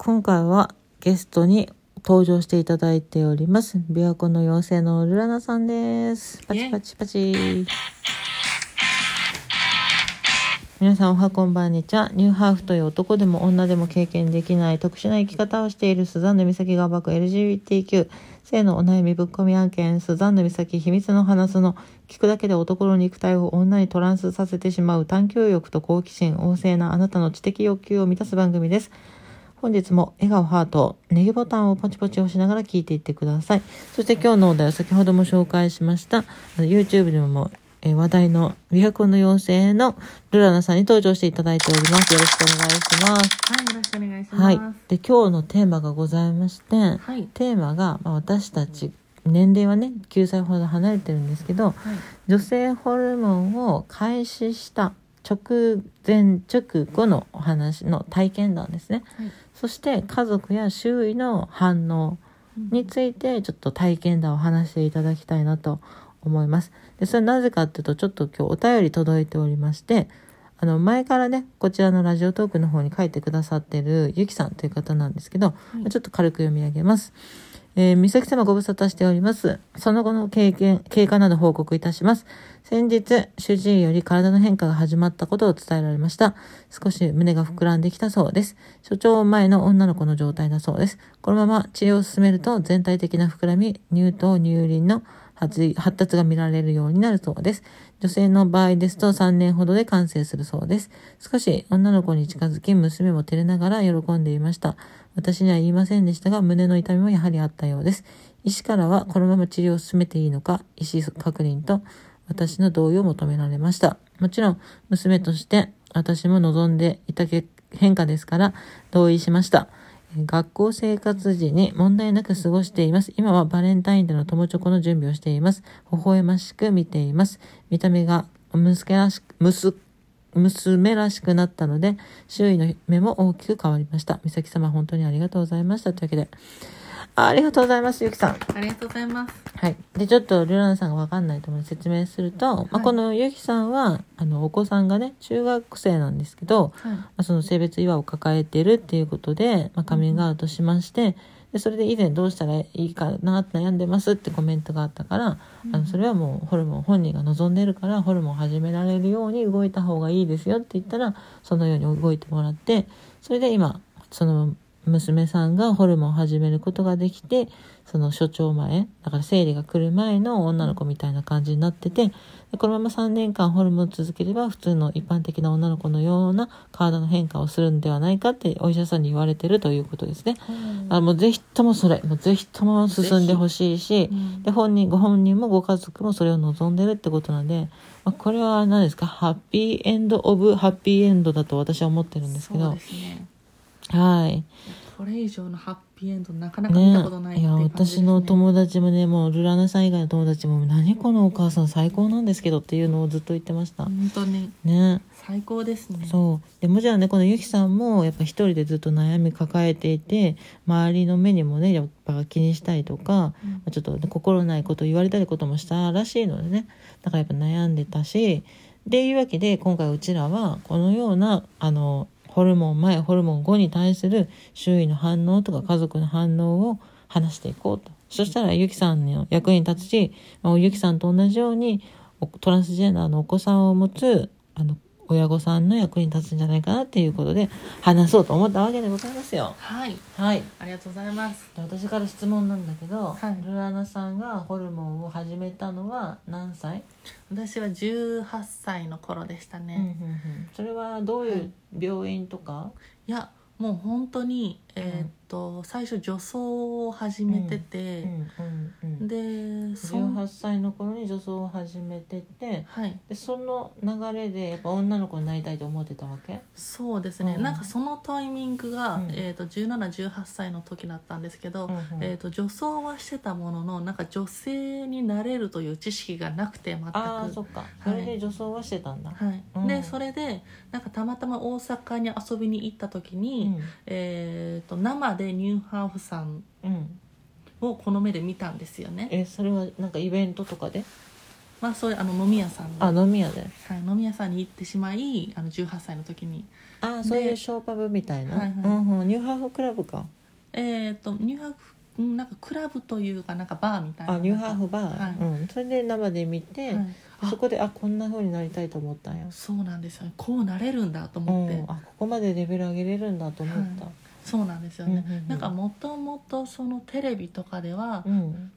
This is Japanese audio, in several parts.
今回はゲストに登場していただいております。琵琶湖の妖精のルラナさんです。パチパチパチ。皆さんおはこんばんにちは。ニューハーフという男でも女でも経験できない特殊な生き方をしているスザンヌ美咲が暴く LGBTQ 性のお悩みぶっ込み案件スザンヌ美咲秘密の話すの聞くだけで男の肉体を女にトランスさせてしまう探求欲と好奇心旺盛なあなたの知的欲求を満たす番組です。本日も笑顔ハート、ネギボタンをポチポチ押しながら聞いていってください。そして今日のお題は先ほども紹介しました、YouTube でも、えー話題の琵琶湖の妖精のルラナさんに登場していただいております。よろしくお願いします。はい、よろしくお願いします。はい。で、今日のテーマがございまして、はい。テーマが、まあ、私たち、年齢はね、9歳ほど離れてるんですけど、はい。女性ホルモンを開始した直前直後のお話の体験談ですね。はい。そして家族や周囲の反応についてちょっと体験談を話していただきたいなと思います。で、それはなぜかっていうとちょっと今日お便り届いておりまして、あの前からね、こちらのラジオトークの方に書いてくださってるゆきさんという方なんですけど、いちょっと軽く読み上げます。えー、美咲様ご無沙汰しております。その後の経験、経過など報告いたします。先日、主治医より体の変化が始まったことを伝えられました。少し胸が膨らんできたそうです。所長前の女の子の状態だそうです。このまま治療を進めると全体的な膨らみ、乳頭、乳輪の発発達が見られるようになるそうです。女性の場合ですと3年ほどで完成するそうです。少し女の子に近づき、娘も照れながら喜んでいました。私には言いませんでしたが、胸の痛みもやはりあったようです。医師からはこのまま治療を進めていいのか、医師確認と私の同意を求められました。もちろん、娘として私も望んでいた変化ですから、同意しました。学校生活時に問題なく過ごしています。今はバレンタインでの友チョコの準備をしています。微笑ましく見ています。見た目が娘らしく、娘娘らしくなったので、周囲の目も大きく変わりました。美咲様、本当にありがとうございました。というわけで、あありがとうございます、ゆきさん。ありがとうございます。はい。で、ちょっと、ルラナさんがわかんないと思うので説明すると、まあ、はいこのゆきさんは、あの、お子さんがね、中学生なんですけど、はい。まあ、その性別違和を抱えてるっていうことで、まあ、カミングアウトしまして、でそれで以前どうしたらいいかなって悩んでますってコメントがあったから、あのそれはもうホルモン本人が望んでるからホルモンを始められるように動いた方がいいですよって言ったらそのように動いてもらってそれで今その娘さんがホルモンを始めることができてその所長前だから生理が来る前の女の子みたいな感じになっててでこのまま3年間ホルモンを続ければ普通の一般的な女の子のような体の変化をするんではないかってお医者さんに言われてるということですね。あもうぜひともそれもうぜひとも進んでほしいしうんで本人ご本人もご家族もそれを望んでるってことなんで、まあ、これは何ですか？ハッピーエンド・オブ・ハッピーエンドだと私は思ってるんですけどそうですね。はい。これ以上のハッピーエンドなかなか見たことないね、いや。私の友達もねもうルラナさん以外の友達も何このお母さん最高なんですけどっていうのをずっと言ってました、本当にね最高ですね。そうでもちろんねこのゆきさんもやっぱ一人でずっと悩み抱えていて周りの目にもねやっぱ気にしたりとか、うんちょっと、ね、心ないこと言われたりこともしたらしいのでねだからやっぱ悩んでたしでいうわけで今回うちらはこのようなあのホルモン前ホルモン後に対する周囲の反応とか家族の反応を話していこうと。そしたらゆきさんの役に立つし、まあ、ゆきさんと同じようにトランスジェンダーのお子さんを持つあの親御さんの役に立つんじゃないかなっていうことで話そうと思ったわけでございますよ。はい。はいありがとうございます。で私から質問なんだけど、はいルラナさんがホルモンを始めたのは何歳、私は18歳の頃でしたね。うんうんうんそれはどういう病院とか、いや、もう本当に、えーっと、最初女装を始めてうて、んうんうん、で、そん18歳の頃に女装を始めててはい。でその流れでやっぱ女の子になりたいと思ってたわけ？そうですね、うん。なんかそのタイミングが、うん。えー、と1718歳の時だったんですけど、うんうん。えー、と女装はしてたもののなんか女性になれるという知識がなくて全く。ああそっか。それで女装はしてたんだ、はい。うん。でそれでなんかたまたま大阪に遊びに行った時に、えー、と生でニューハーフさんうん。うん、をこの目で見たんですよね、えそれはなんかイベントとかで？まあ、そういうあの飲み屋さんに、あ飲み屋で。はい、飲み屋さんに行ってしまいあの18歳の時に。あそういうショーパブみたいな、はいはい。うんうん、ニューハーフフクラブか。えっ、とニューハーフうんなんかクラブというかなんかバーみたいな。あニューハーフバー、はい。うん、それで生で見て、はい。あそこであこんな風になりたいと思ったんや、そうなんですよね。こうなれるんだとう思って、ん、あここまでレベル上げれるんだと思った、そうなんですよね、うんうんうん。なんかもともとそのテレビとかでは、うん。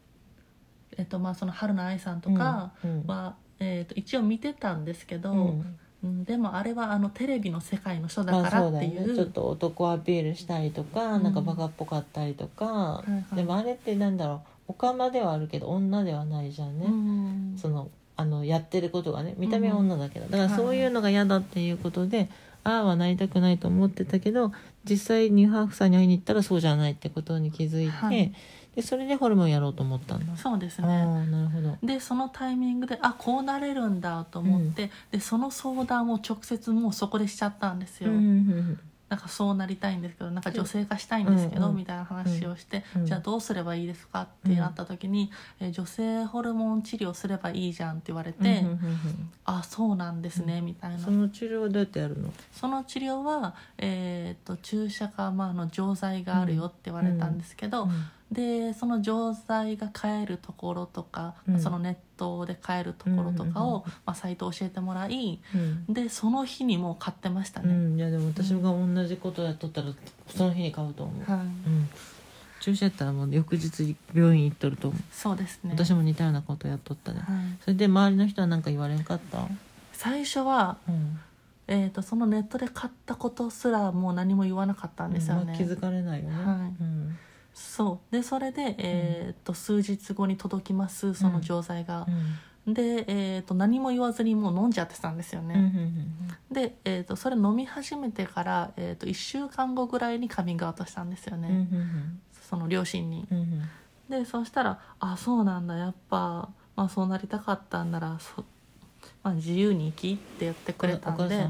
えっとまあその春菜愛さんとかうんは、えっと一応見てたんですけど、うん。うんでもあれはあのテレビの世界の人だまあからっていう,、ねちょっと男アピールしたりとか、うん。なんかバカっぽかったりとか、いはい。でもあれってなんだろうオカマではあるけど女ではないじゃんね、うんそのあのやってることがね見た目は女だけど、だからそういうのが嫌だっていうことで、ああはなりたくないと思ってたけど実際ニューハーフさんに会いに行ったらそうじゃないってことに気づいて、はい。でそれでホルモンやろうと思ったんだ、そうですね。なるほど。でそのタイミングであこうなれるんだと思って、でその相談を直接もうそこでしちゃったんですよ、うんうんなんかそうなりたいんですけどなんか女性化したいんですけど、うんうん。みたいな話をして、うんじゃあどうすればいいですかってなった時に、えー女性ホルモン治療すればいいじゃんって言われて、うんうんうんうん。あそうなんですね、みたいな。その治療はどうやってやるの？その治療は、えー、と注射か、まあ、あの錠剤があるよって言われたんですけど、でその錠剤が買えるところとか、うん。そのネットで買えるところとかを、まあ、サイト教えてもらいうん。でその日にもう買ってましたね、うん、いやでも私が同じことやっとったらその日に買うと思う、はい、うん、注射やったらもう翌日病院行っとると思う、そうですね。私も似たようなことやっとったね。はい、それで周りの人は何か言われんかった？最初は、うん。えー、とそのネットで買ったことすらもう何も言わなかったんですよね、まあ気づかれないよね、はそう。でそれで、えー、と数日後に届きますその錠剤が。う、ん。で、えー、と何も言わずにもう飲んじゃってたんですよね、うんうんで、えー、とそれ飲み始めてから、えー、と1週間後ぐらいにカミングアウトしたんですよね、うんうんその両親に。うんうん。でそしたら「あそうなんだやっぱ、まあ、そうなりたかったんならそ、まあ、自由に生き」って言ってくれたんで。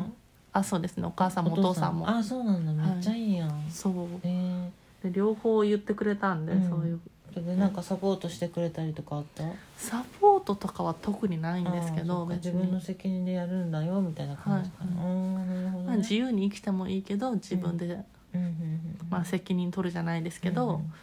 あそうですね。お母さんもお父さんも。あそうなんだ。めっちゃいいやん、そう。えで両方言ってくれたんで、うん。そういう。でなんかサポートしてくれたりとかあった？サポートとかは特にないんですけあーそど別っか自分のに、責任でやるんだよみたいな感じかな、はいうんなるほど、まあ、ね自由に生きてもいいけど自分で、うん。うんうんまあ、責任取るじゃないですけど、うん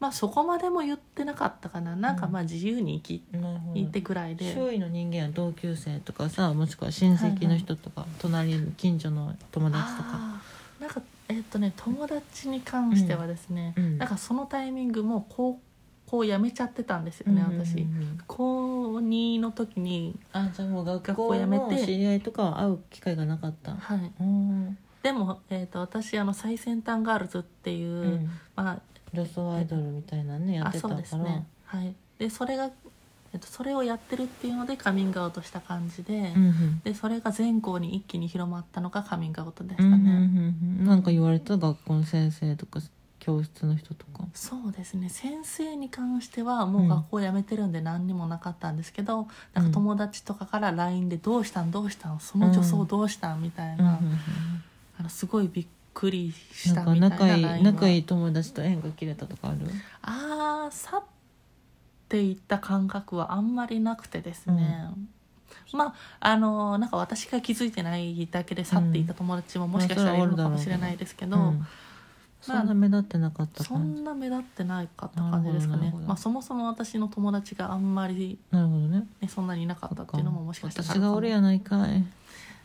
まあそこまでも言ってなかったかな。なんかうん。まあ自由に生きなるほど。生きてぐらいで、周囲の人間は同級生とかさもしくは親戚の人とか、隣近所の友達とか。あーなんかえっとね友達に関してはですね、うん。なんかそのタイミングも高校辞めちゃってたんですよね、私。高2の時にあじゃあもう学学校校辞めて。の知り合いとかは会う機会がなかった。はい。うん。でも、えー、と私あの最先端ガールズっていう、うん。ま女装アイドルみたいなねやああってたから。そうですね。はい。でそれが、えっとそれをやってるっていうのでカミングアウトした感じで、うんうん。でそれが全校に一気に広まったのがカミングアウトでしたうんうんね、うんうん。なんか言われた学校の先生とか教室の人とか。そうですね。先生に関してはもう学校辞めてるんで何にもなかったんですけど、なんか友達とかから LINE で「どうしたんどうしたんその女装どうしたん?」みたいな、うんうんうん。あのすごいびっくりしたみたいな。仲いいは仲いい友達と縁が切れたとかある？ああ去っていった感覚はあんまりなくてですね、まああのなんか私が気づいてないだけで去っていった友達ももしかしたらいるのかもしれないですけど、うん。そんな目立ってなかったそ感じんな目立ってないかった感じですかね。まあそもそも私の友達があんまり、なるほどね。ね、そんなにいなかったっていうのももしかしたら私が俺やないかい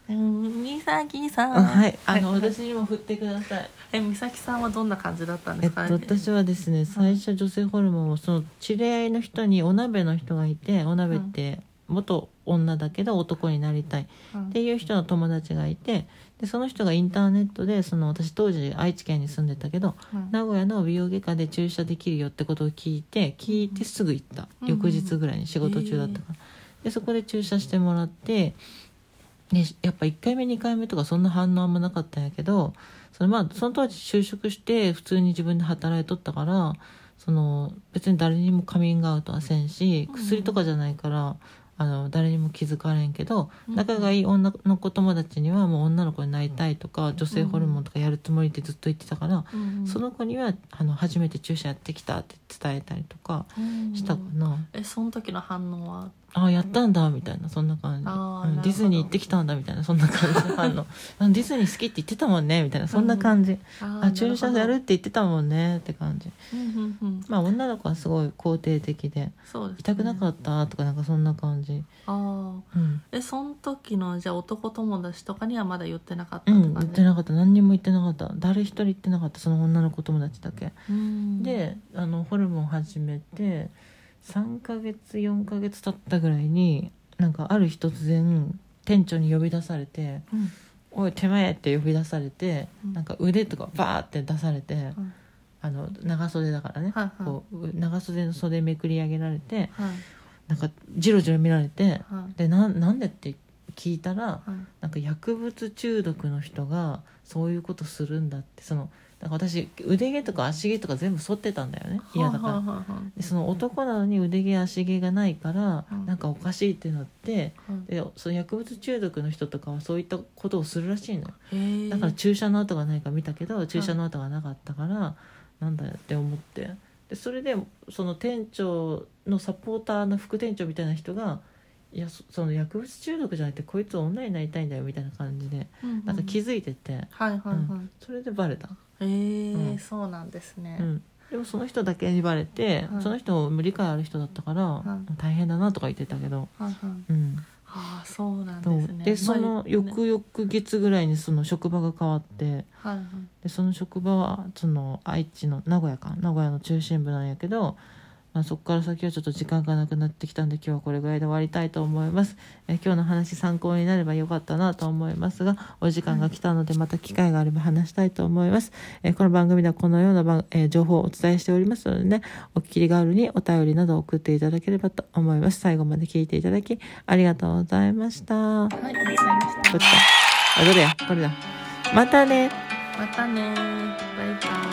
うん美咲さん。あはい。あのはい。私にも振ってください。え美咲さんはどんな感じだったんでえっすか、と私はですね最初女性ホルモンをその知り合いの人にお鍋の人がいてお鍋って元女だけど男になりたい。うん。っていう人の友達がいてでその人がインターネットでその私当時愛知県に住んでたけどうん。名古屋の美容外科で注射できるよってことを聞いて聞いてすぐ行った、うん。翌日ぐらいに仕事中だったから、でそこで注射してもらってでやっぱ1回目2回目とかそんな反応あんまなかったんやけどそのまあその当時就職して普通に自分で働いとったからその別に誰にもカミングアウトはせんしうん薬とかじゃないから、あの誰にも気づかれんけどうん。仲がいい女の子友達にはもう女の子になりたいとか女性ホルモンとかやるつもりってずっと言ってたから、うん。その子にはあの初めて注射やってきたって伝えたりとかうん。したかな、えその時の反応はああやったんだみたいなそんな感じ、ディズニー行ってきたんだみたいなそんな感じ。の反応あディズニー好きって言ってたもんねみたいなそんな感じ、ああ注射やるっなて言ってたもんねって感じ。ほどうんうんうん。まあ女の子はすごい肯定的でそうで痛くなかったとかなんかそんな感じ。ああうん。えその時のじゃあ男友達とかにはまだ言ってなかっうん、たとか、ね言ってなかった。何にも言ってなかった。誰一人言ってなかったその女の子友達だけ、うん。であのホルモン始めて3ヶ月4ヶ月経ったぐらいになんかある日突然店長に呼び出されてうん「おい手前!」って呼び出されて、うん。なんか腕とかバーって出されて、うんあの長袖だからね、はいはい。こう長袖の袖めくり上げられてはい。なんかジロジロ見られてはい。でななんでって聞いたらはい。なんか薬物中毒の人がそういうことするんだってそのなんか私腕毛とか足毛とか全部剃ってたんだよね。嫌だから。でその男なのに腕毛足毛がないからうん。なんかおかしいってなってはいでその薬物中毒の人とかはそういったことをするらしいのだから注射の跡がないか見たけど注射の跡がなかったからなんだよって思って。でそれでその店長のサポーターの副店長みたいな人がいやそその薬物中毒じゃなくてこいつ女になりたいんだよみたいな感じでうんうん。なんか気づいてて、はいはいはい、それでバレた、へえ、うん。そうなんですね、うん、でもその人だけにバレて、はい。その人も理解ある人だったから、はい。大変だなとか言ってたけど、はいはい。うん、ああそうなんですね。でそのまあ翌々月ぐらいにその職場が変わってはいはい。でその職場はその愛知の名古屋か名古屋の中心部なんやけど、まあ、そこから先はちょっと時間がなくなってきたんで今日はこれぐらいで終わりたいと思います。え今日の話参考になればよかったなと思いますがお時間が来たのでまた機会があれば話したいと思います。えこの番組ではこのような番、えー情報をお伝えしておりますのでねお聞きりがあるにお便りなど送っていただければと思います。最後まで聞いていただきありがとうございました。こはいありがとうございました。っちだあどれや？これだ。またね。またね。バイバイ